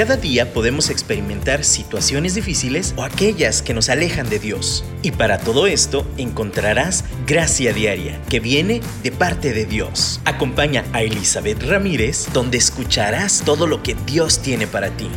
Cada día podemos experimentar situaciones difíciles o aquellas que nos alejan de Dios. Y para todo esto encontrarás gracia diaria que viene de parte de Dios. Acompaña a Elizabeth Ramírez donde escucharás todo lo que Dios tiene para ti.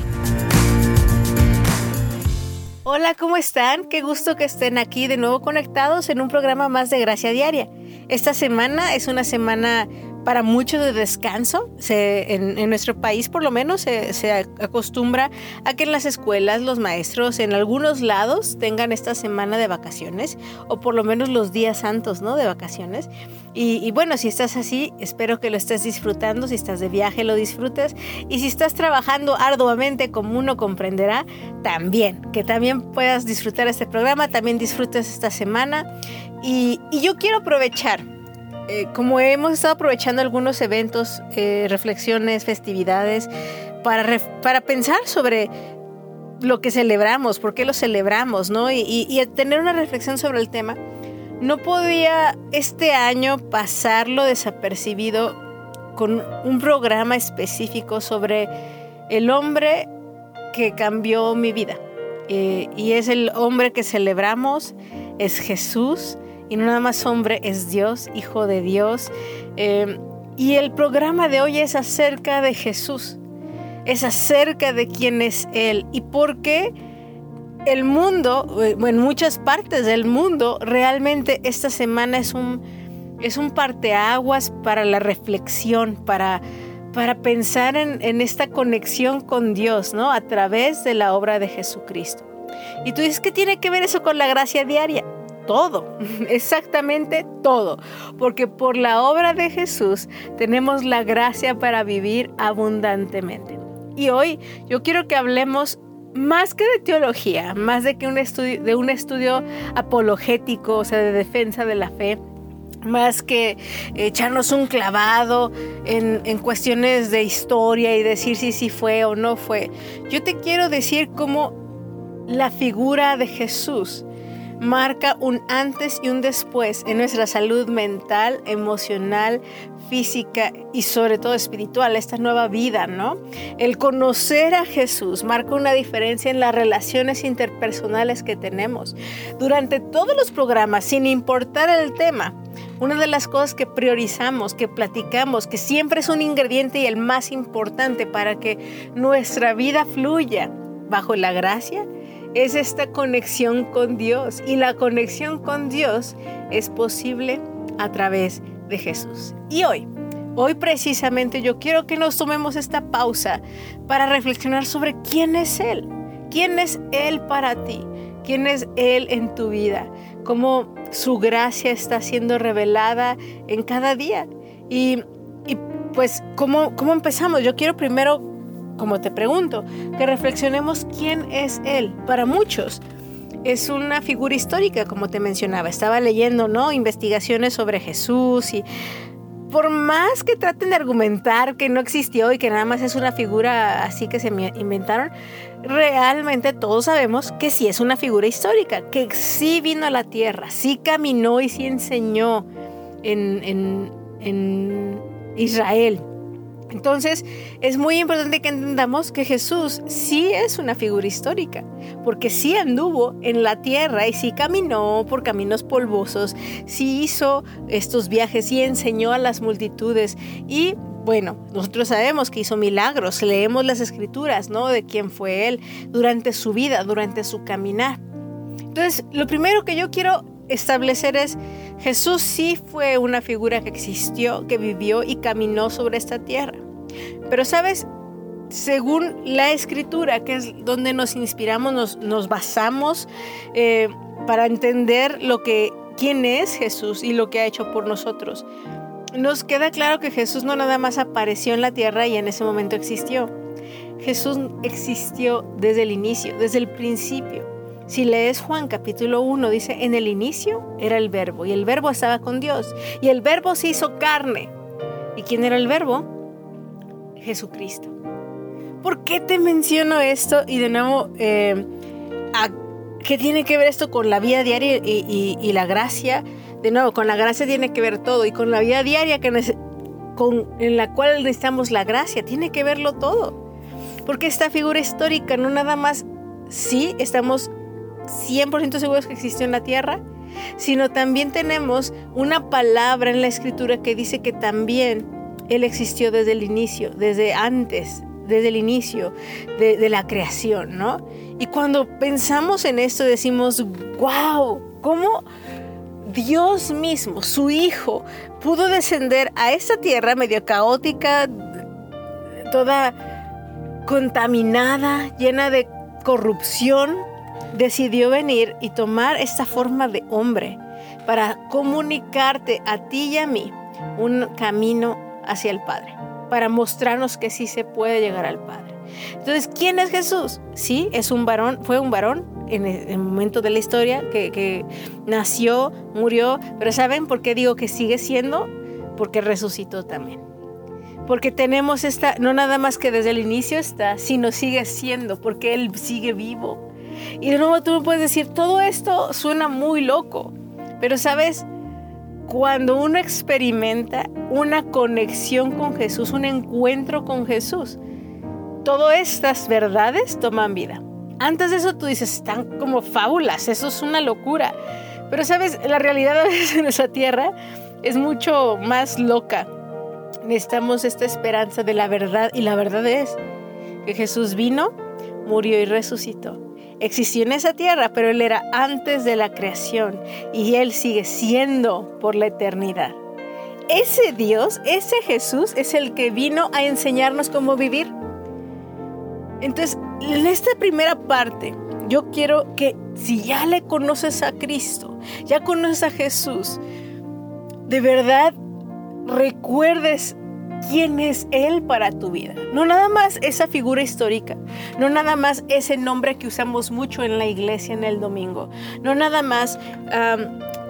Hola, ¿cómo están? Qué gusto que estén aquí de nuevo conectados en un programa más de Gracia Diaria. Esta semana es una semana para mucho de descanso. en, nuestro país por lo menos se, acostumbra a que en las escuelas los maestros en algunos lados tengan esta semana de vacaciones o por lo menos los días santos ¿no? de vacaciones. Y, bueno, si estás así, espero que lo estés disfrutando. Si estás de viaje, lo disfrutes. Y si estás trabajando arduamente, como uno comprenderá, también. Que también puedas disfrutar este programa, también disfrutes esta semana. y yo quiero aprovechar eh, como hemos estado aprovechando algunos eventos, eh, reflexiones, festividades, para, para pensar sobre lo que celebramos, por qué lo celebramos, ¿no? Y, tener una reflexión sobre el tema, no podía este año pasarlo desapercibido con un programa específico sobre el hombre que cambió mi vida. Eh, y es el hombre que celebramos, es Jesús y nada más hombre, es Dios, hijo de Dios. Eh, y el programa de hoy es acerca de Jesús, es acerca de quién es Él y por qué el mundo, eh, en muchas partes del mundo, realmente esta semana es un, es un parteaguas para la reflexión, para, para pensar en, en esta conexión con Dios, ¿no? A través de la obra de Jesucristo. Y tú dices, ¿qué tiene que ver eso con la gracia diaria? Todo, exactamente todo, porque por la obra de Jesús tenemos la gracia para vivir abundantemente. Y hoy yo quiero que hablemos más que de teología, más de que un estudio, apologético, o sea, de defensa de la fe, más que echarnos un clavado en, en, cuestiones de historia y decir si sí fue o no fue. Yo te quiero decir cómo la figura de Jesús marca un antes y un después en nuestra salud mental, emocional, física y sobre todo espiritual, esta nueva vida, ¿no? El conocer a Jesús marca una diferencia en las relaciones interpersonales que tenemos. Durante todos los programas, sin importar el tema, una de las cosas que priorizamos, que platicamos, que siempre es un ingrediente y el más importante para que nuestra vida fluya bajo la gracia, es esta conexión con Dios y la conexión con Dios es posible a través de Jesús. Y hoy, hoy precisamente yo quiero que nos tomemos esta pausa para reflexionar sobre quién es Él, quién es Él para ti, quién es Él en tu vida, cómo su gracia está siendo revelada en cada día. Y, pues, ¿cómo, ¿cómo empezamos? Yo quiero primero como te pregunto, que reflexionemos quién es Él. Para muchos es una figura histórica, como te mencionaba. Estaba leyendo, ¿no? Investigaciones sobre Jesús y por más que traten de argumentar que no existió y que nada más es una figura así que se inventaron, realmente todos sabemos que sí es una figura histórica, que sí vino a la tierra, sí caminó y sí enseñó en, en, en Israel. Entonces, es muy importante que entendamos que Jesús sí es una figura histórica, porque sí anduvo en la tierra y sí caminó por caminos polvosos, sí hizo estos viajes y enseñó a las multitudes y bueno, nosotros sabemos que hizo milagros, leemos las escrituras, ¿no? De quién fue él durante su vida, durante su caminar. Entonces, lo primero que yo quiero establecer es, Jesús sí fue una figura que existió, que vivió y caminó sobre esta tierra. Pero sabes, según la escritura, que es donde nos inspiramos, nos, basamos eh, para entender lo que, quién es Jesús y lo que ha hecho por nosotros. Nos queda claro que Jesús no nada más apareció en la tierra y en ese momento existió. Jesús existió desde el inicio, desde el principio. Si lees Juan capítulo 1, dice, en el inicio era el verbo y el verbo estaba con Dios y el verbo se hizo carne. ¿Y quién era el verbo? Jesucristo. ¿Por qué te menciono esto? Y de nuevo, eh, ¿qué tiene que ver esto con la vida diaria y, la gracia? De nuevo, con la gracia tiene que ver todo y con la vida diaria que en la cual necesitamos la gracia, tiene que verlo todo. Porque esta figura histórica no nada más, sí, estamos 100% seguros que existió en la tierra, sino también tenemos una palabra en la escritura que dice que también Él existió desde el inicio, desde antes, desde el inicio de, la creación, ¿no? Y cuando pensamos en esto decimos, wow, ¿cómo Dios mismo, su Hijo, pudo descender a esta tierra medio caótica, toda contaminada, llena de corrupción, decidió venir y tomar esta forma de hombre para comunicarte a ti y a mí un camino hacia el Padre, para mostrarnos que sí se puede llegar al Padre. Entonces, ¿quién es Jesús? Sí, es un varón, fue un varón en el momento de la historia que, nació, murió, pero ¿saben por qué digo que sigue siendo? Porque resucitó también porque tenemos esta, no nada más que desde el inicio está, sino sigue siendo, porque Él sigue vivo. Y de nuevo tú me puedes decir, todo esto suena muy loco, pero sabes, cuando uno experimenta una conexión con Jesús, un encuentro con Jesús, todas estas verdades toman vida. Antes de eso tú dices, están como fábulas, eso es una locura. Pero sabes, la realidad a veces en esa tierra es mucho más loca. Necesitamos esta esperanza de la verdad y la verdad es que Jesús vino, murió y resucitó. Existió en esa tierra, pero Él era antes de la creación y Él sigue siendo por la eternidad. Ese Dios, ese Jesús es el que vino a enseñarnos cómo vivir. Entonces, en esta primera parte, yo quiero que si ya le conoces a Cristo, ya conoces a Jesús, de verdad recuerdes quién es Él para tu vida. No nada más esa figura histórica, no nada más ese nombre que usamos mucho en la iglesia en el domingo, no nada más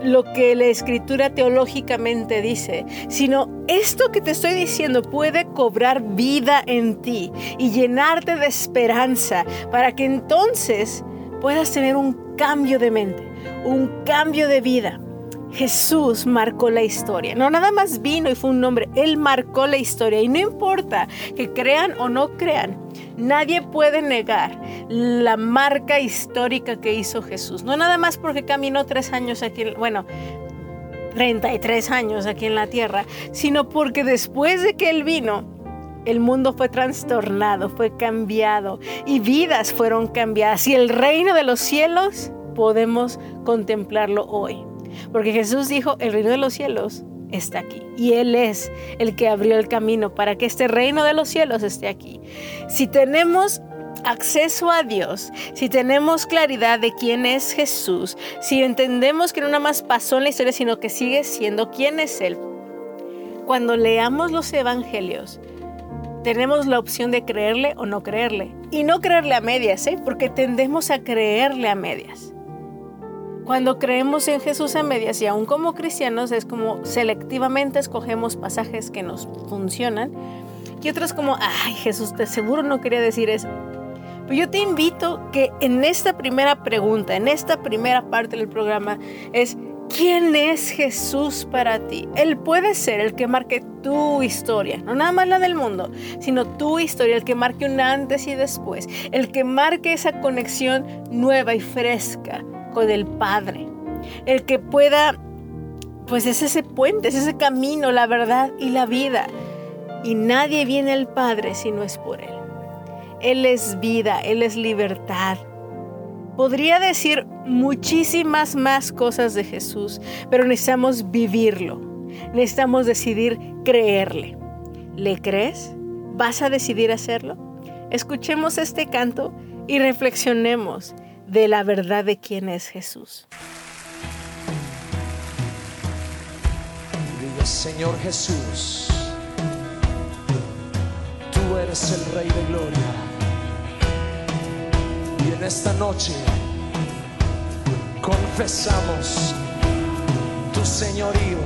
lo que la escritura teológicamente dice, sino esto que te estoy diciendo puede cobrar vida en ti y llenarte de esperanza para que entonces puedas tener un cambio de mente, un cambio de vida. Jesús marcó la historia. No nada más vino y fue un nombre, Él marcó la historia. Y no importa que crean o no crean, nadie puede negar la marca histórica que hizo Jesús. No nada más porque caminó tres años aquí, bueno, 33 años aquí en la tierra, sino porque después de que Él vino, el mundo fue trastornado, fue cambiado y vidas fueron cambiadas. Y el reino de los cielos podemos contemplarlo hoy. Porque Jesús dijo, el reino de los cielos está aquí. Y Él es el que abrió el camino para que este reino de los cielos esté aquí. Si tenemos acceso a Dios, si tenemos claridad de quién es Jesús, si entendemos que no nada más pasó en la historia, sino que sigue siendo quién es Él, cuando leamos los evangelios, tenemos la opción de creerle o no creerle. Y no creerle a medias, ¿eh? porque tendemos a creerle a medias. Cuando creemos en Jesús a medias y aún como cristianos es como selectivamente escogemos pasajes que nos funcionan y otros como, ay Jesús, te seguro no quería decir eso. Pero yo te invito que en esta primera pregunta, en esta primera parte del programa, es ¿quién es Jesús para ti? Él puede ser el que marque tu historia, no nada más la del mundo, sino tu historia, el que marque un antes y después, el que marque esa conexión nueva y fresca con el Padre. El que pueda, pues es ese puente, es ese camino, la verdad y la vida. Y nadie viene al Padre si no es por Él. Él es vida, Él es libertad. Podría decir muchísimas más cosas de Jesús, pero necesitamos vivirlo. Necesitamos decidir creerle. ¿Le crees? ¿Vas a decidir hacerlo? Escuchemos este canto y reflexionemos de la verdad de quién es Jesús. Señor Jesús, tú eres el Rey de Gloria. Y en esta noche confesamos tu señorío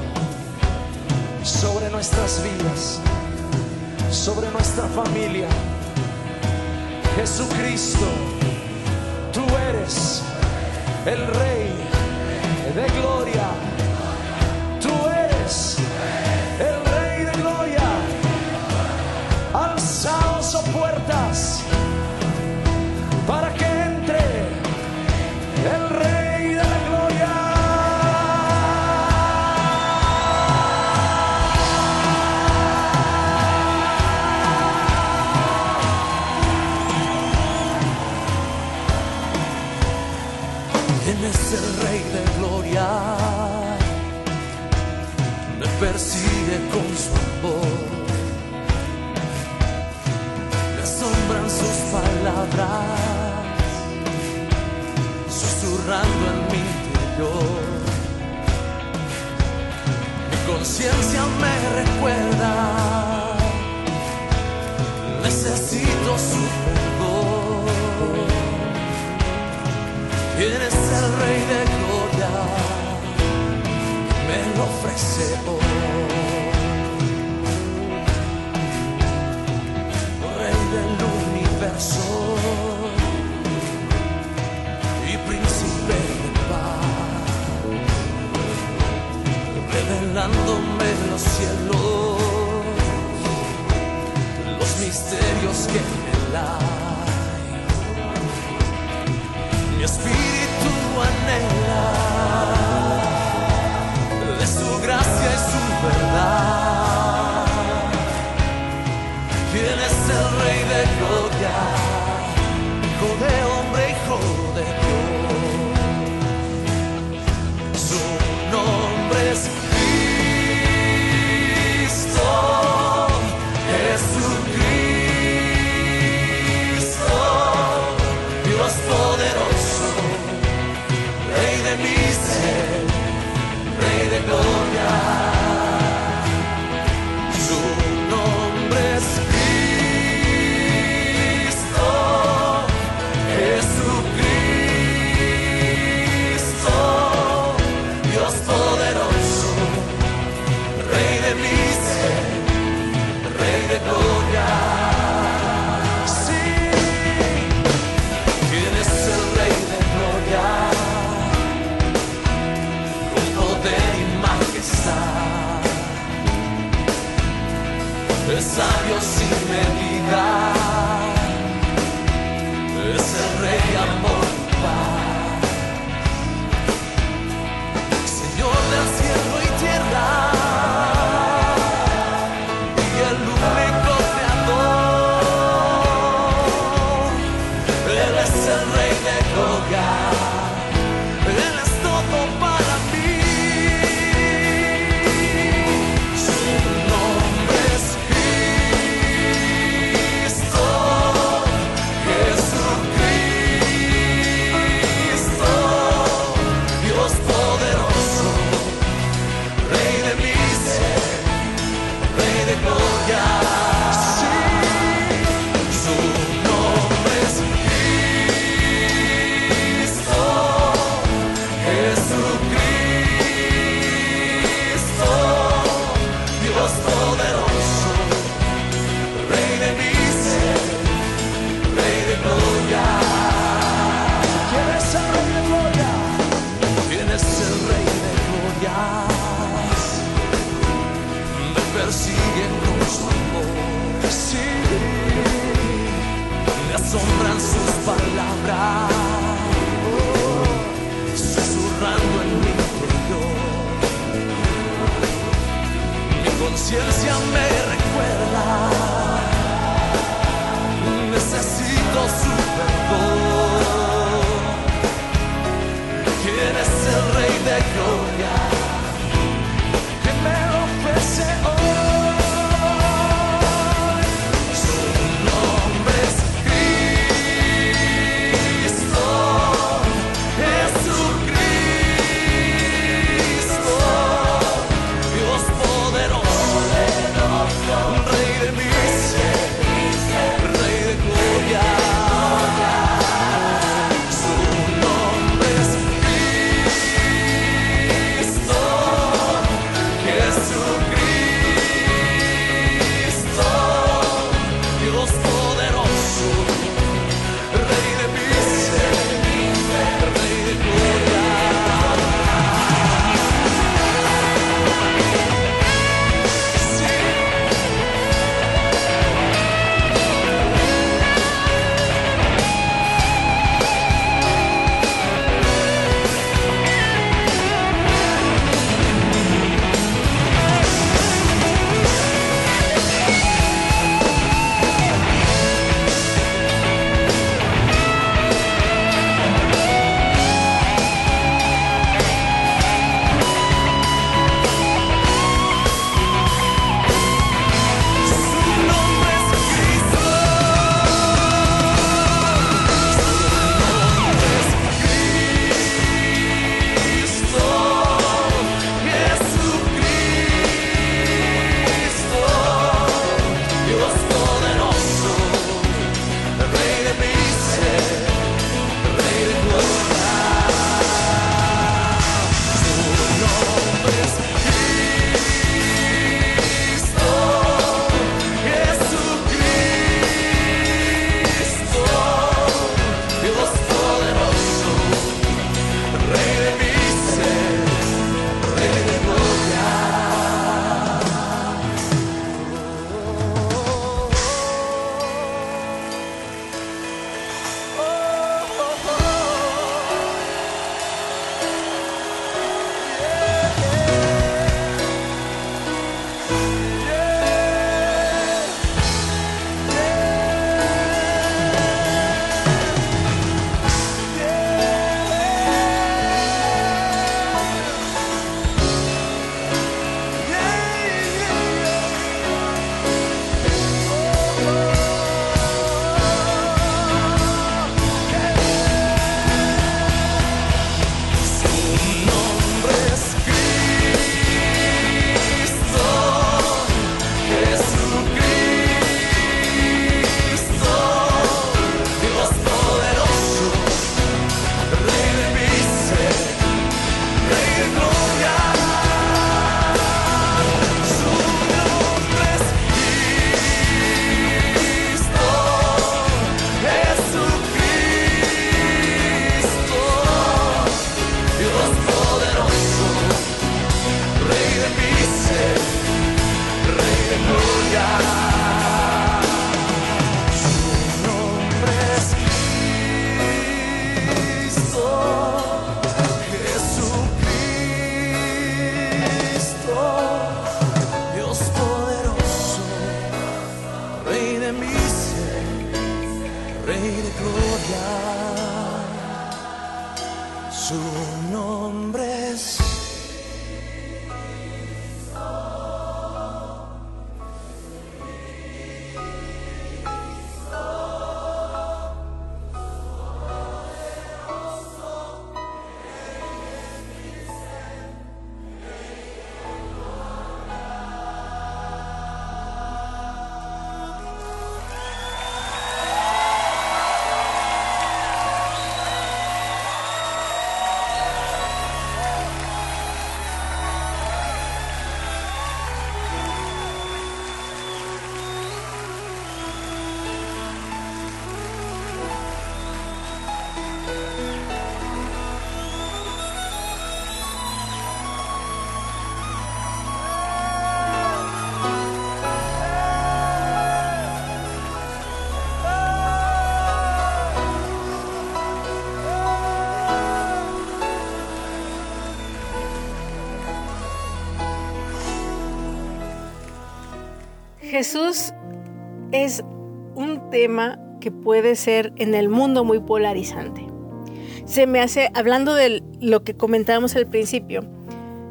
sobre nuestras vidas, sobre nuestra familia. Jesucristo El Rey de Gloria. conciencia me recuerda. Necesito su perdón. Eres el rey de gloria. Me lo ofrece hoy. regalándome los cielos, los misterios que en él hay. Mi espíritu sabios sin medida. conciencia me recuerda. Necesito su perdón. Jesús es un tema que puede ser en el mundo muy polarizante. Se me hace, hablando de lo que comentábamos al principio,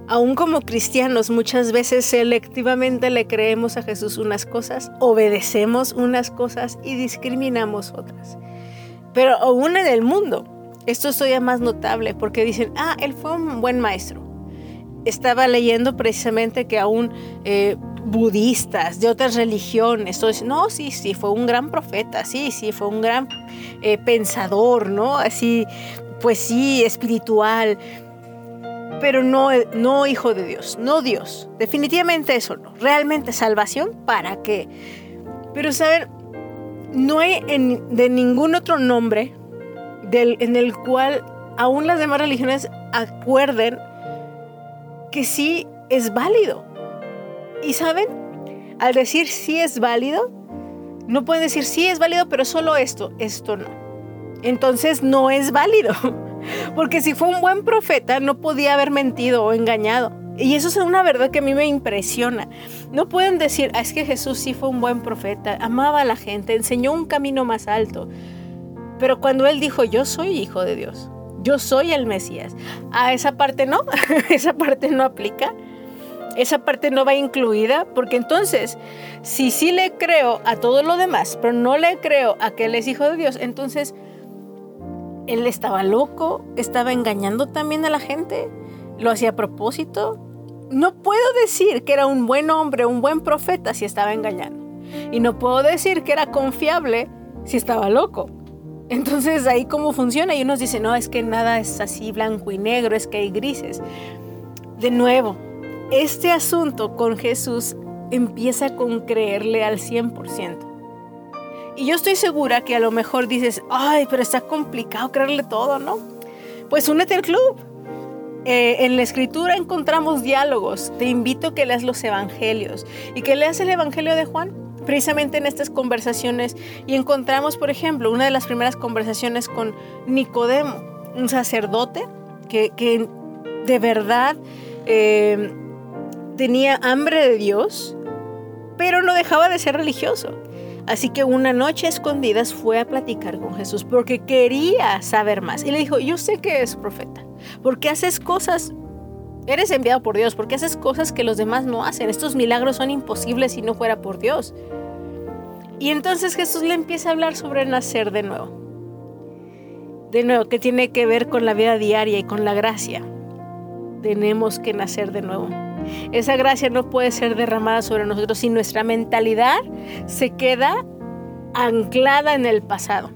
aún como cristianos muchas veces selectivamente le creemos a Jesús unas cosas, obedecemos unas cosas y discriminamos otras. Pero aún en el mundo, esto es todavía más notable porque dicen, ah, él fue un buen maestro. Estaba leyendo precisamente que aún eh, budistas, de otras religiones. Entonces, no, sí, sí, fue un gran profeta, sí, sí, fue un gran eh, pensador, ¿no? Así, pues sí, espiritual, pero no, no hijo de Dios, no Dios. Definitivamente eso no. Realmente salvación, ¿para qué? Pero, ¿saben? No hay de ningún otro nombre del, en el cual aún las demás religiones acuerden que sí es válido. Y saben, al decir sí es válido, no pueden decir sí es válido, pero solo esto, esto no. Entonces no es válido. Porque si fue un buen profeta, no podía haber mentido o engañado. Y eso es una verdad que a mí me impresiona. No pueden decir, "Ah, es que Jesús sí fue un buen profeta, amaba a la gente, enseñó un camino más alto. Pero cuando él dijo, yo soy hijo de Dios, yo soy el Mesías, a esa parte no, esa parte no aplica esa parte no va incluida, porque entonces, si sí le creo a todo lo demás, pero no le creo a que él es hijo de Dios, entonces él estaba loco, estaba engañando también a la gente, lo hacía a propósito. No puedo decir que era un buen hombre, un buen profeta si estaba engañando. Y no puedo decir que era confiable si estaba loco. Entonces ahí cómo funciona y unos dicen, no, es que nada es así blanco y negro, es que hay grises. De nuevo, este asunto con Jesús empieza con creerle al 100%. Y yo estoy segura que a lo mejor dices, ay, pero está complicado creerle todo, ¿no? Pues únete al club. Eh, en la escritura encontramos diálogos. Te invito a que leas los evangelios y que leas el evangelio de Juan, precisamente en estas conversaciones. Y encontramos, por ejemplo, una de las primeras conversaciones con Nicodemo, un sacerdote que, de verdad eh, tenía hambre de Dios, pero no dejaba de ser religioso. Así que una noche a escondidas fue a platicar con Jesús porque quería saber más. Y le dijo, yo sé que eres profeta, porque haces cosas, eres enviado por Dios, porque haces cosas que los demás no hacen. Estos milagros son imposibles si no fuera por Dios. Y entonces Jesús le empieza a hablar sobre nacer de nuevo. De nuevo, que tiene que ver con la vida diaria y con la gracia. Tenemos que nacer de nuevo. Esa gracia no puede ser derramada sobre nosotros si nuestra mentalidad se queda anclada en el pasado.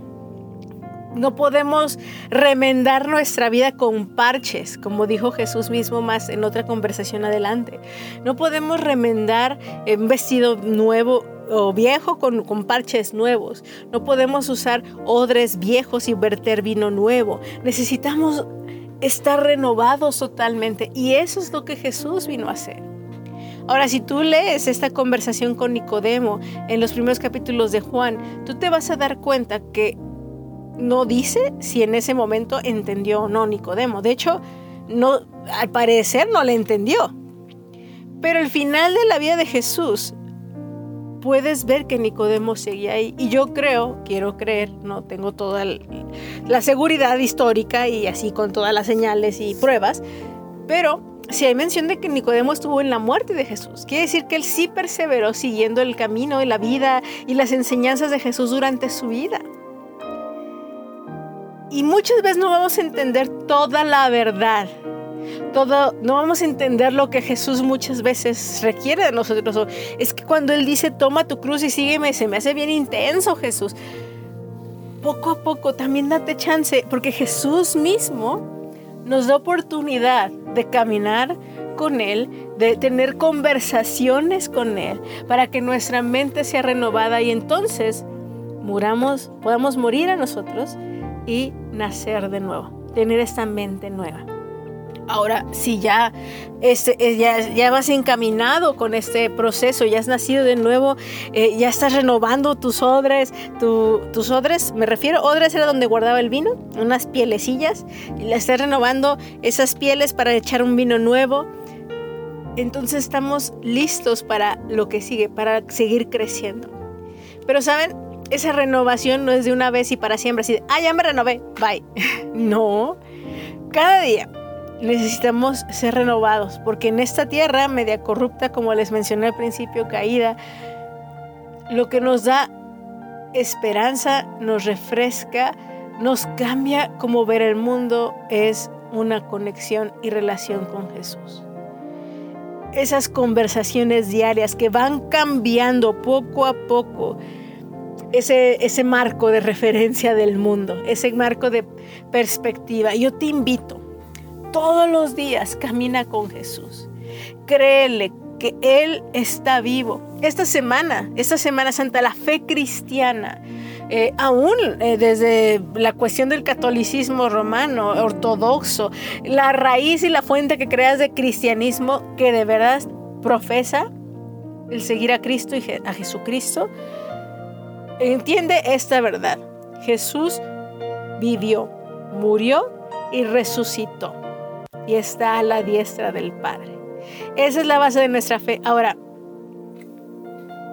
No podemos remendar nuestra vida con parches, como dijo Jesús mismo más en otra conversación adelante. No podemos remendar un vestido nuevo o viejo con, con, parches nuevos. No podemos usar odres viejos y verter vino nuevo. Necesitamos estar renovados totalmente. Y eso es lo que Jesús vino a hacer. Ahora, si tú lees esta conversación con Nicodemo en los primeros capítulos de Juan, tú te vas a dar cuenta que no dice si en ese momento entendió o no Nicodemo. De hecho, no, al parecer no le entendió. Pero al final de la vida de Jesús, puedes ver que Nicodemo seguía ahí. Y yo creo, quiero creer, no tengo toda la seguridad histórica y así con todas las señales y pruebas, pero si hay mención de que Nicodemo estuvo en la muerte de Jesús, quiere decir que él sí perseveró siguiendo el camino de la vida y las enseñanzas de Jesús durante su vida. Y muchas veces no vamos a entender toda la verdad. Todo, no vamos a entender lo que Jesús muchas veces requiere de nosotros. Es que cuando Él dice, toma tu cruz y sígueme, se me hace bien intenso Jesús. Poco a poco también date chance, porque Jesús mismo nos da oportunidad de caminar con Él, de tener conversaciones con Él, para que nuestra mente sea renovada y entonces muramos, podamos morir a nosotros y nacer de nuevo, tener esta mente nueva. Ahora, si ya, este, eh, ya, vas encaminado con este proceso, ya has nacido de nuevo, eh, ya estás renovando tus odres, tus odres, me refiero, odres era donde guardaba el vino, unas pielecillas, y le estás renovando esas pieles para echar un vino nuevo. Entonces estamos listos para lo que sigue, para seguir creciendo. Pero saben, esa renovación no es de una vez y para siempre, así, ah, ya me renové, bye. no, cada día necesitamos ser renovados, porque en esta tierra media corrupta, como les mencioné al principio, caída, lo que nos da esperanza, nos refresca, nos cambia como ver el mundo es una conexión y relación con Jesús. Esas conversaciones diarias que van cambiando poco a poco ese, ese marco de referencia del mundo, ese marco de perspectiva. Yo te invito, todos los días camina con Jesús. Créele que Él está vivo. Esta semana, esta Semana Santa, la fe cristiana, eh, aún eh, desde la cuestión del catolicismo romano, ortodoxo, la raíz y la fuente que creas de cristianismo que de verdad profesa el seguir a Cristo y a Jesucristo, entiende esta verdad. Jesús vivió, murió y resucitó y está a la diestra del Padre. Esa es la base de nuestra fe. Ahora,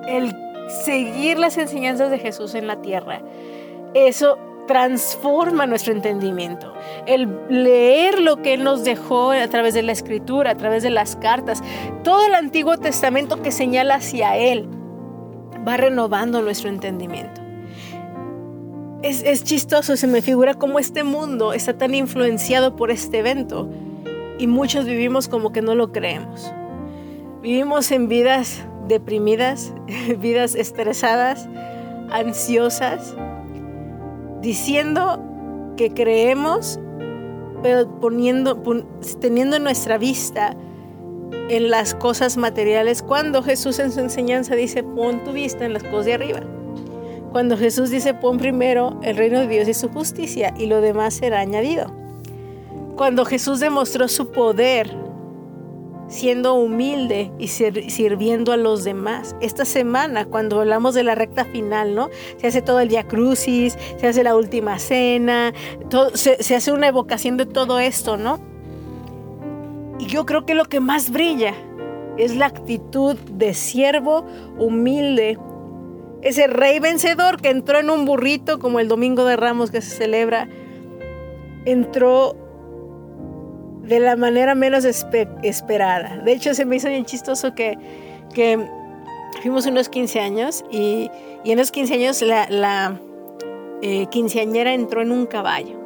el seguir las enseñanzas de Jesús en la tierra, eso transforma nuestro entendimiento. El leer lo que Él nos dejó a través de la escritura, a través de las cartas, todo el Antiguo Testamento que señala hacia Él, va renovando nuestro entendimiento. Es, es chistoso, se me figura cómo este mundo está tan influenciado por este evento y muchos vivimos como que no lo creemos. Vivimos en vidas deprimidas, vidas estresadas, ansiosas, diciendo que creemos, pero poniendo, teniendo nuestra vista en las cosas materiales, cuando Jesús en su enseñanza dice, pon tu vista en las cosas de arriba. Cuando Jesús dice, pon primero el reino de Dios y su justicia y lo demás será añadido. Cuando Jesús demostró su poder siendo humilde y sirviendo a los demás. Esta semana, cuando hablamos de la recta final, ¿no? Se hace todo el día crucis, se hace la última cena, se, se hace una evocación de todo esto, ¿no? Y yo creo que lo que más brilla es la actitud de siervo humilde. Ese rey vencedor que entró en un burrito como el Domingo de Ramos que se celebra, entró de la manera menos esperada. De hecho, se me hizo bien chistoso que, que fuimos unos 15 años y, en los 15 años la, la eh, quinceañera entró en un caballo.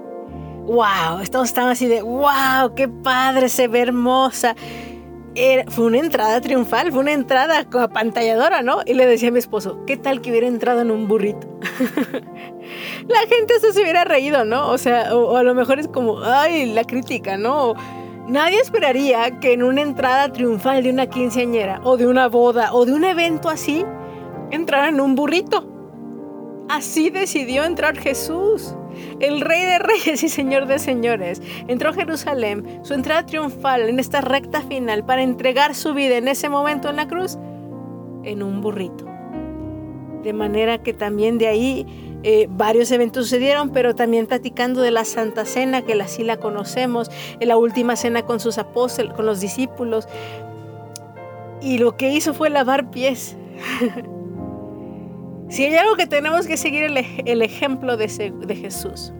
¡Wow! Todos estaban así de ¡Wow! ¡Qué padre! Se ve hermosa. Fue una entrada triunfal, fue una entrada apantalladora, ¿no? Y le decía a mi esposo, ¿qué tal que hubiera entrado en un burrito? la gente se hubiera reído, ¿no? O sea, o, a lo mejor es como, ay, la crítica, ¿no? nadie esperaría que en una entrada triunfal de una quinceañera o de una boda o de un evento así entrara en un burrito. Así decidió entrar Jesús. el Rey de Reyes y Señor de Señores, entró a Jerusalén, su entrada triunfal en esta recta final para entregar su vida en ese momento en la cruz, en un burrito. De manera que también de ahí eh, varios eventos sucedieron, pero también platicando de la Santa Cena, que así la conocemos, en la última cena con sus apóstoles, con los discípulos. Y lo que hizo fue lavar pies. si hay algo que tenemos que seguir el, ejemplo de, de, Jesús,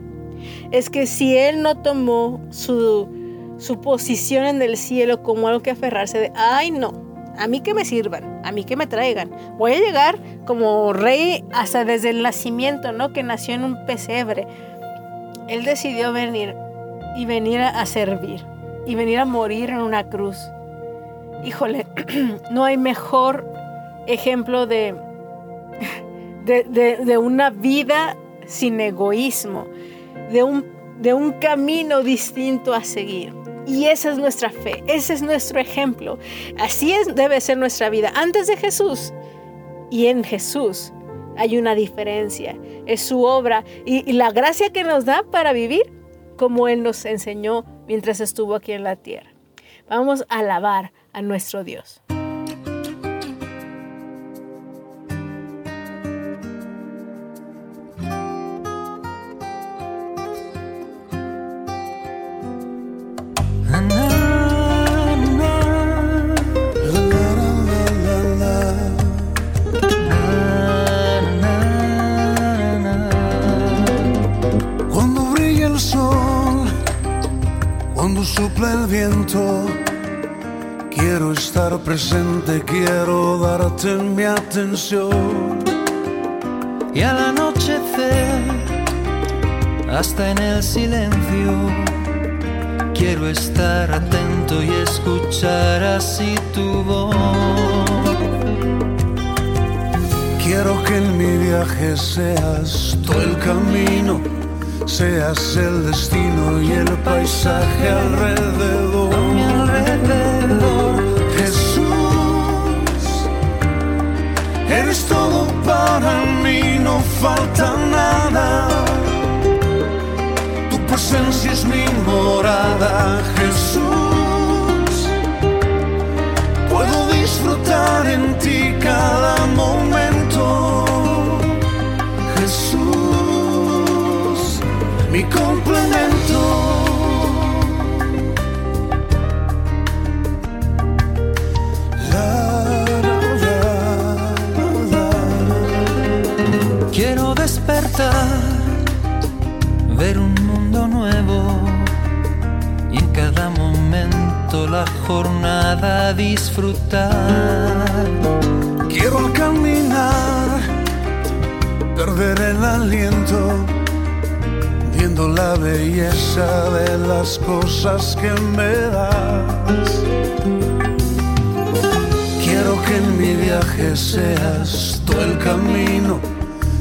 es que si Él no tomó su, su posición en el cielo como algo que aferrarse de, ay no, a mí que me sirvan, a mí que me traigan. Voy a llegar como rey hasta desde el nacimiento, ¿no? Que nació en un pesebre. Él decidió venir y venir a servir y venir a morir en una cruz. Híjole, no hay mejor ejemplo de, de, de, una vida sin egoísmo, de un, de un camino distinto a seguir. Y esa es nuestra fe, ese es nuestro ejemplo. Así es, debe ser nuestra vida. Antes de Jesús y en Jesús hay una diferencia. Es su obra y, y la gracia que nos da para vivir como Él nos enseñó mientras estuvo aquí en la tierra. Vamos a alabar a nuestro Dios. El viento. Quiero estar presente, quiero darte mi atención. Y al anochecer, hasta en el silencio, quiero estar atento y escuchar así tu voz. Quiero que en mi viaje seas todo el camino seas el destino y el paisaje alrededor. Quiero caminar perder el aliento la belleza de las cosas que me das. Quiero que en mi viaje seas tú el camino,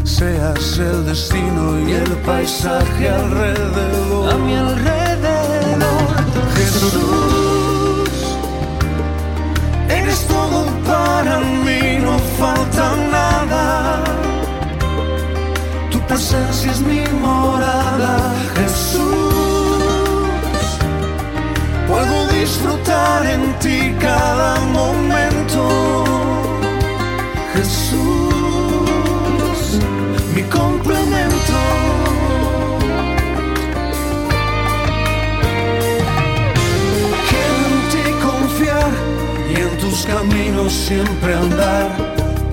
seas el destino y el paisaje alrededor. A mi alrededor, Jesús, para mí, no falta nada presencia es mi morada, Jesús. Puedo disfrutar en ti cada momento, siempre andar,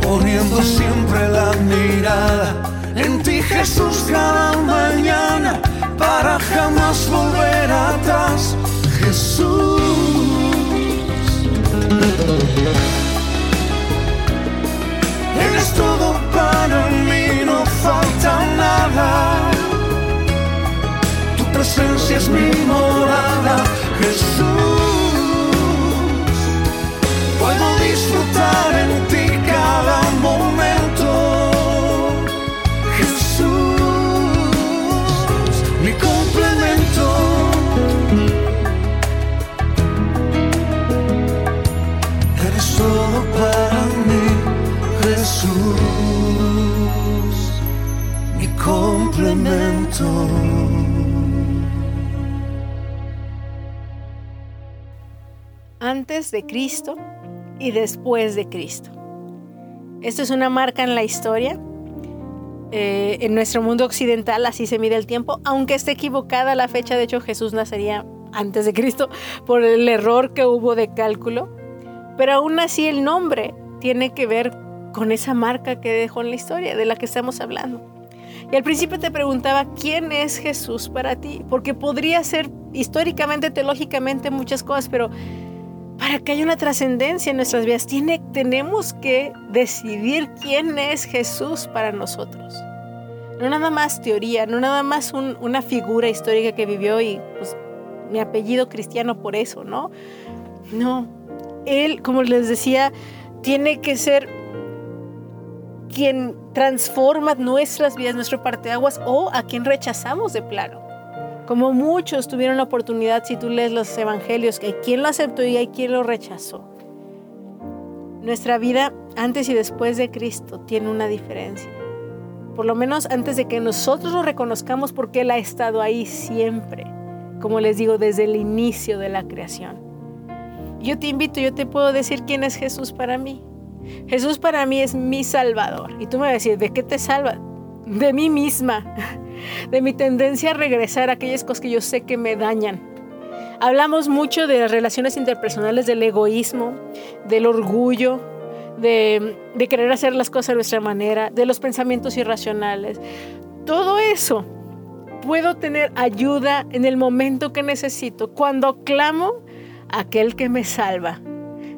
poniendo siempre la mirada en ti Jesús cada mañana para jamás volver atrás. Jesús. Eres todo para mí, no falta nada. Tu presencia es mi morada, De Cristo y después de Cristo. Esto es una marca en la historia. Eh, en nuestro mundo occidental así se mide el tiempo, aunque esté equivocada la fecha, de hecho Jesús nacería antes de Cristo por el error que hubo de cálculo, pero aún así el nombre tiene que ver con esa marca que dejó en la historia de la que estamos hablando. Y al principio te preguntaba, ¿quién es Jesús para ti? Porque podría ser históricamente, teológicamente muchas cosas, pero para que haya una trascendencia en nuestras vidas, tiene, tenemos que decidir quién es Jesús para nosotros. No nada más teoría, no nada más una figura histórica que vivió y pues, mi apellido cristiano por eso, ¿no? No, Él, como les decía, tiene que ser quien transforma nuestras vidas, nuestro parteaguas o a quien rechazamos de plano. Como muchos tuvieron la oportunidad, si tú lees los evangelios, que hay quien lo aceptó y hay quien lo rechazó. Nuestra vida antes y después de Cristo tiene una diferencia. Por lo menos antes de que nosotros lo reconozcamos porque Él ha estado ahí siempre. Como les digo, desde el inicio de la creación. Yo te invito, yo te puedo decir quién es Jesús para mí. Jesús para mí es mi Salvador. Y tú me vas a decir, ¿de qué te salva? De mí misma de mi tendencia a regresar a aquellas cosas que yo sé que me dañan. Hablamos mucho de las relaciones interpersonales, del egoísmo, del orgullo, de, querer hacer las cosas a nuestra manera, de los pensamientos irracionales. Todo eso puedo tener ayuda en el momento que necesito, cuando clamo a aquel que me salva.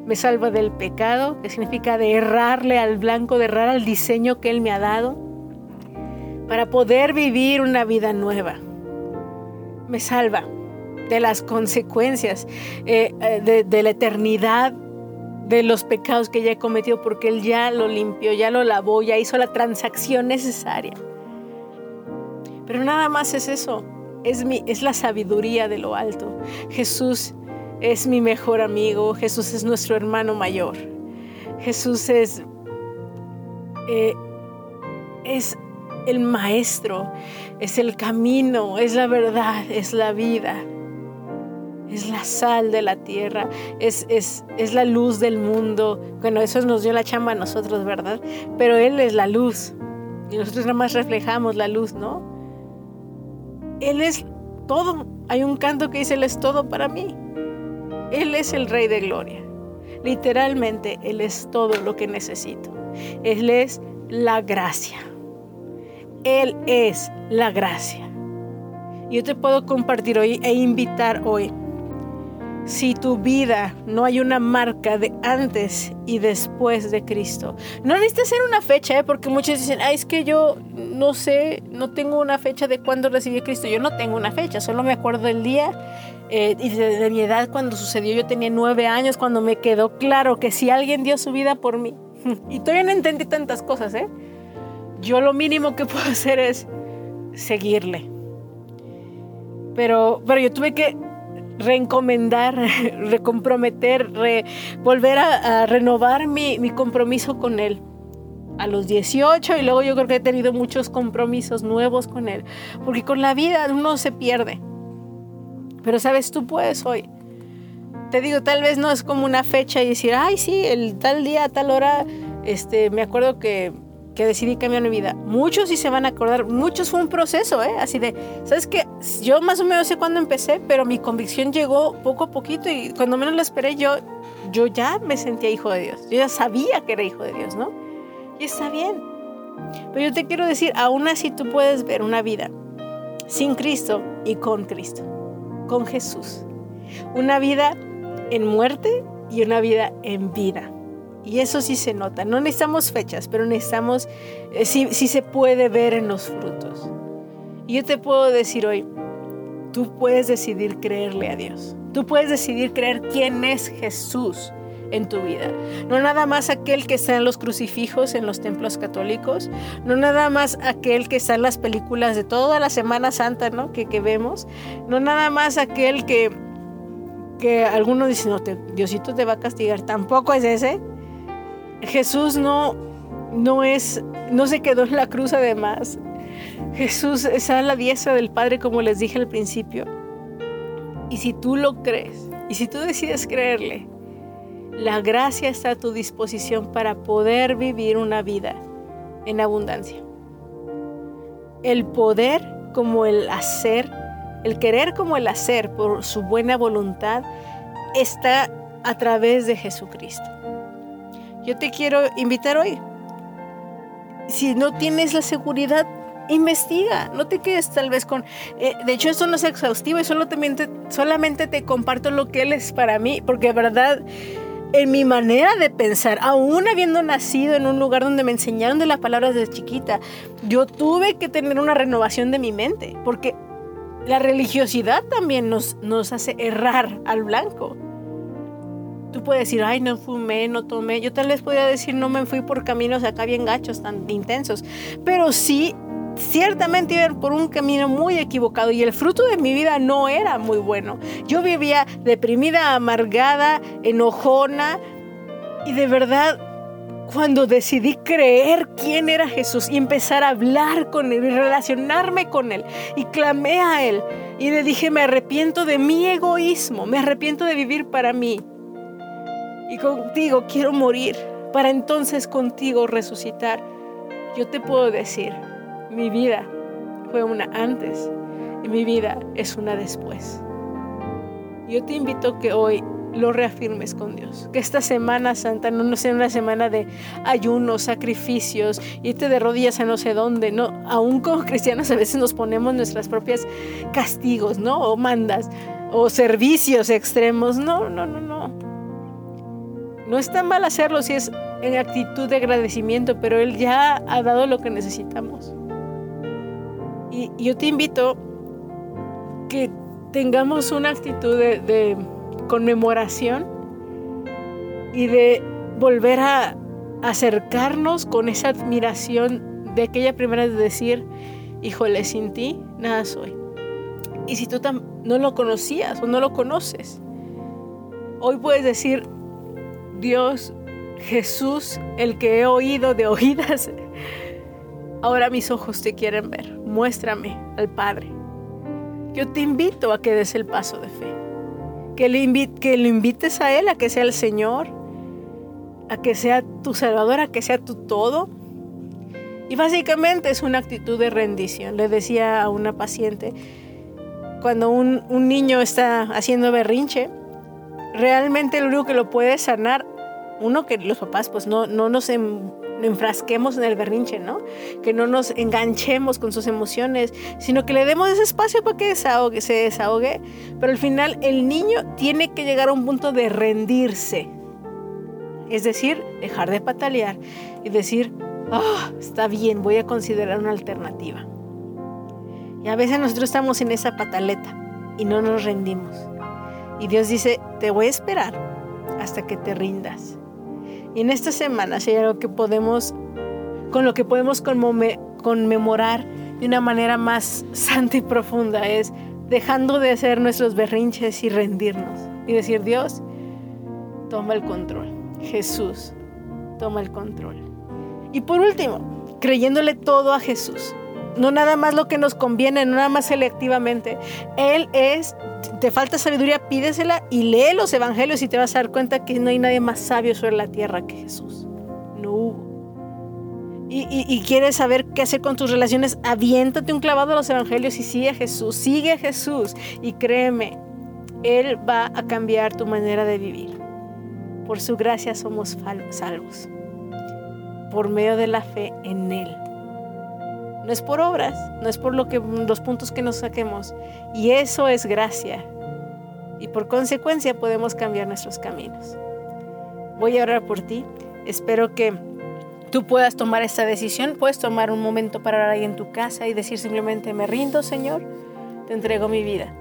Me salva del pecado, que significa de errarle al blanco, de errar al diseño que Él me ha dado para poder vivir una vida nueva. Me salva de las consecuencias, eh, eh, de, la eternidad, de los pecados que ya he cometido, porque Él ya lo limpió, ya lo lavó, ya hizo la transacción necesaria. Pero nada más es eso, es, mi, es la sabiduría de lo alto. Jesús es mi mejor amigo, Jesús es nuestro hermano mayor. Jesús es, eh, es el maestro, es el camino, es la verdad, es la vida. Es la sal de la tierra, es, es, es la luz del mundo. Bueno, eso nos dio la chamba a nosotros, ¿verdad? Pero Él es la luz. Y nosotros nada más reflejamos la luz, ¿no? Él es todo. Hay un canto que dice, Él es todo para mí. Él es el Rey de Gloria. Literalmente, Él es todo lo que necesito. Él es la gracia. Él es la gracia. Yo te puedo compartir hoy e invitar hoy. Si tu vida no hay una marca de antes y después de Cristo, no necesitas ser una fecha, ¿eh? porque muchos dicen, ah, es que yo no sé, no tengo una fecha de cuándo recibí a Cristo. Yo no tengo una fecha, solo me acuerdo del día eh, y de, mi edad cuando sucedió. Yo tenía nueve años cuando me quedó claro que si alguien dio su vida por mí, y todavía no entendí tantas cosas, ¿eh? Yo lo mínimo que puedo hacer es seguirle. Pero, pero yo tuve que reencomendar, recomprometer, volver a, renovar mi, mi, compromiso con Él. A los 18 y luego yo creo que he tenido muchos compromisos nuevos con Él. Porque con la vida uno se pierde. Pero sabes, tú puedes hoy. Te digo, tal vez no es como una fecha y decir, ay, sí, el tal día, tal hora, este, me acuerdo que que decidí cambiar mi vida. Muchos sí se van a acordar, muchos fue un proceso, ¿eh? Así de, ¿sabes qué? Yo más o menos sé cuándo empecé, pero mi convicción llegó poco a poquito y cuando menos lo esperé yo, yo ya me sentía hijo de Dios. Yo ya sabía que era hijo de Dios, ¿no? Y está bien. Pero yo te quiero decir, aún así tú puedes ver una vida sin Cristo y con Cristo, con Jesús. Una vida en muerte y una vida en vida. Y eso sí se nota. No necesitamos fechas, pero necesitamos, eh, sí, se puede ver en los frutos. Y yo te puedo decir hoy, tú puedes decidir creerle a Dios. Tú puedes decidir creer quién es Jesús en tu vida. No nada más aquel que está en los crucifijos en los templos católicos, no nada más aquel que está en las películas de toda la Semana Santa, ¿no? Que, que vemos, no nada más aquel que, que algunos dicen, no, Diosito te va a castigar, tampoco es ese. Jesús no, no es, no se quedó en la cruz además. Jesús está a la diestra del Padre, como les dije al principio. Y si tú lo crees, y si tú decides creerle, la gracia está a tu disposición para poder vivir una vida en abundancia. El poder como el hacer, el querer como el hacer por su buena voluntad está a través de Jesucristo. Yo te quiero invitar hoy. Si no tienes la seguridad, investiga, no te quedes tal vez con... Eh, de hecho, esto no es exhaustivo y solo te, solamente te comparto lo que Él es para mí, porque de verdad, en mi manera de pensar, aún habiendo nacido en un lugar donde me enseñaron de las palabras desde chiquita, yo tuve que tener una renovación de mi mente, porque la religiosidad también nos, nos hace errar al blanco. Tú puedes decir, ay, no fumé, no tomé. Yo tal vez podría decir, no me fui por caminos acá bien gachos, tan intensos. Pero sí, ciertamente iba por un camino muy equivocado y el fruto de mi vida no era muy bueno. Yo vivía deprimida, amargada, enojona y de verdad cuando decidí creer quién era Jesús y empezar a hablar con Él y relacionarme con Él y clamé a Él y le dije, me arrepiento de mi egoísmo, me arrepiento de vivir para mí y contigo quiero morir para entonces contigo resucitar. Yo te puedo decir, mi vida fue una antes y mi vida es una después. Yo te invito que hoy lo reafirmes con Dios. Que esta Semana Santa no sea una semana de ayunos, sacrificios, irte de rodillas a no sé dónde. No, aún como cristianos a veces nos ponemos nuestras propias castigos, ¿no? O mandas, o servicios extremos. No, no, no, no. No está mal hacerlo si es en actitud de agradecimiento, pero Él ya ha dado lo que necesitamos. Y yo te invito que tengamos una actitud de, conmemoración y de volver a acercarnos con esa admiración de aquella primera de decir, híjole, sin ti nada soy. Y si tú no lo conocías o no lo conoces, hoy puedes decir, Dios, Jesús, el que he oído de oídas, ahora mis ojos te quieren ver. Muéstrame al Padre. Yo te invito a que des el paso de fe. Que, lo invites a Él, a que sea el Señor, a que sea tu Salvador, a que sea tu todo. Y básicamente es una actitud de rendición. Le decía a una paciente, cuando un, un niño está haciendo berrinche, realmente lo único que lo puede sanar uno, que los papás pues no, no nos enfrasquemos en el berrinche, ¿no? Que no nos enganchemos con sus emociones, sino que le demos ese espacio para que desahogue, se desahogue. Pero al final el niño tiene que llegar a un punto de rendirse. Es decir, dejar de patalear y decir, oh, está bien, voy a considerar una alternativa. Y a veces nosotros estamos en esa pataleta y no nos rendimos. Y Dios dice, te voy a esperar hasta que te rindas. En esta semana, si hay algo que podemos, con lo que podemos conmemorar de una manera más santa y profunda, es dejando de hacer nuestros berrinches y rendirnos. Y decir, Dios, toma el control. Jesús, toma el control. Y por último, creyéndole todo a Jesús. No nada más lo que nos conviene, no nada más selectivamente. Él es te falta sabiduría, pídesela y lee los evangelios y te vas a dar cuenta que no hay nadie más sabio sobre la tierra que Jesús. No hubo. Y, quieres saber qué hacer con tus relaciones, aviéntate un clavado a los evangelios y sigue a Jesús, sigue a Jesús y créeme, Él va a cambiar tu manera de vivir. Por su gracia somos salvos, por medio de la fe en Él. No es por obras, no es por los puntos que nos saquemos. Y eso es gracia. Y por consecuencia podemos cambiar nuestros caminos. Voy a orar por ti. Espero que tú puedas tomar esta decisión. Puedes tomar un momento para orar ahí en tu casa y decir simplemente, me rindo, Señor, te entrego mi vida.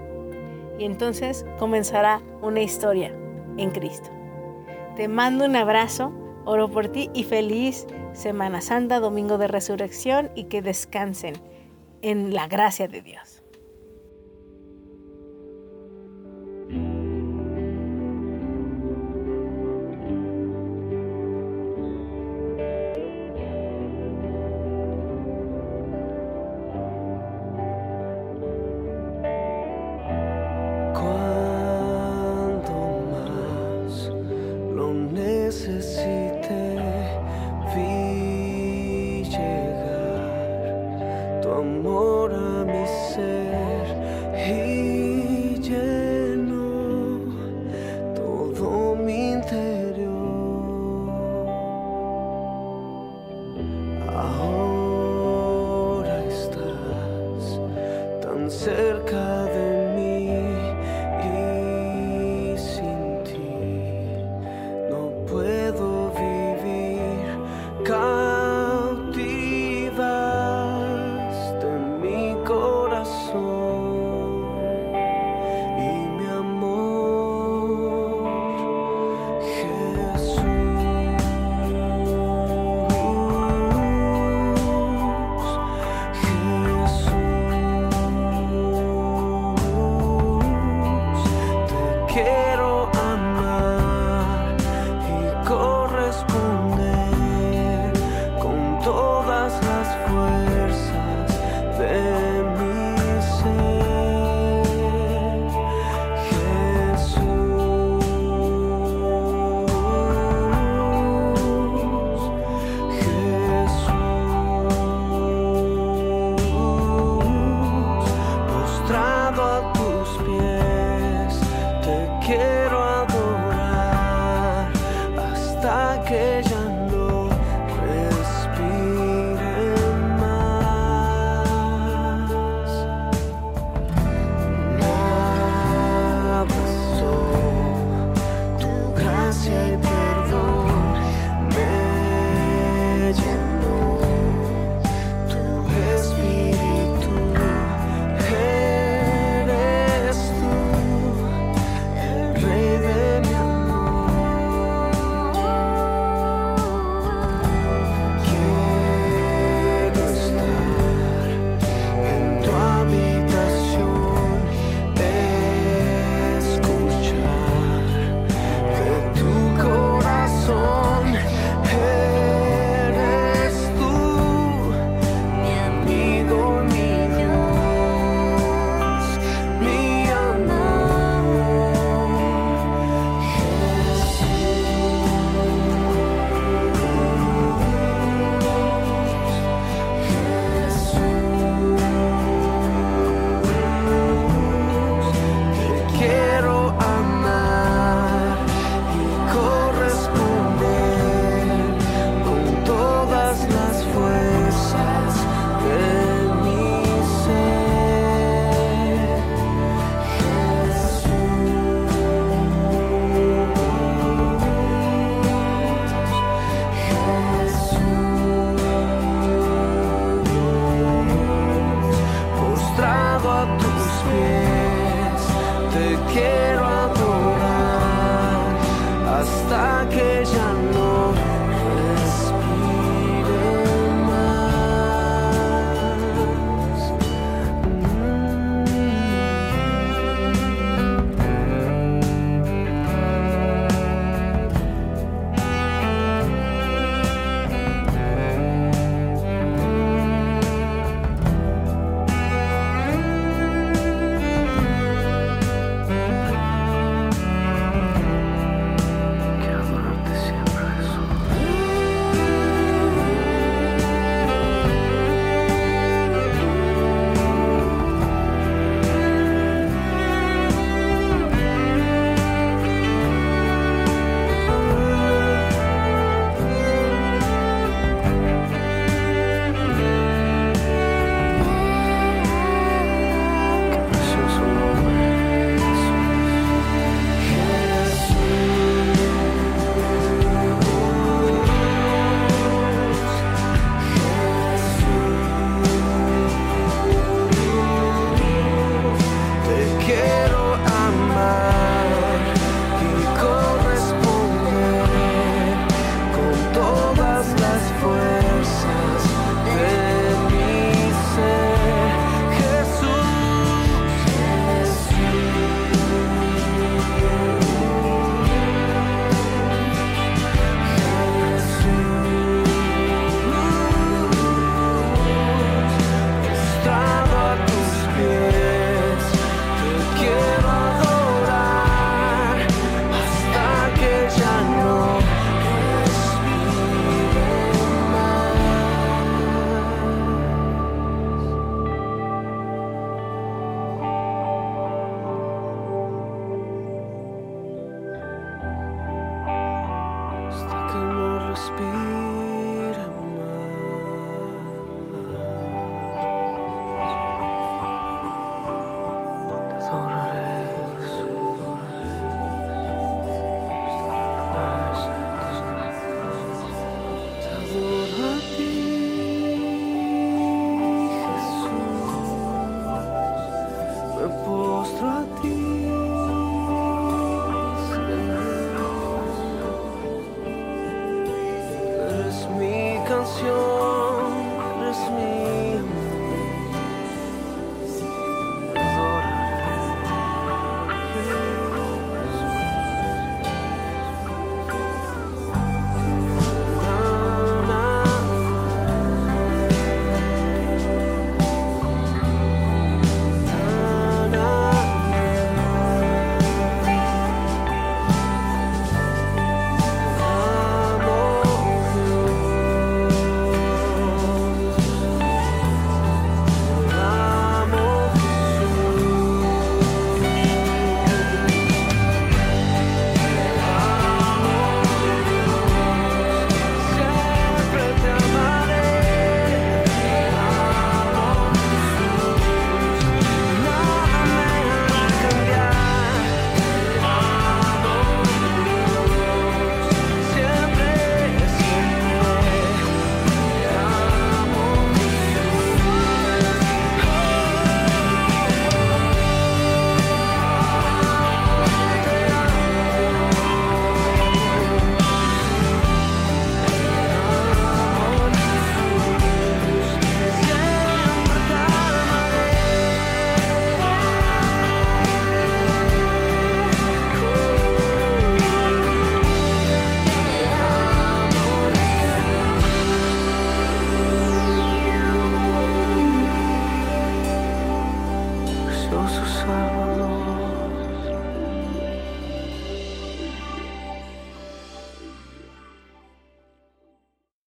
Y entonces comenzará una historia en Cristo. Te mando un abrazo Oro por ti y feliz Semana Santa, Domingo de Resurrección y que descansen en la gracia de Dios.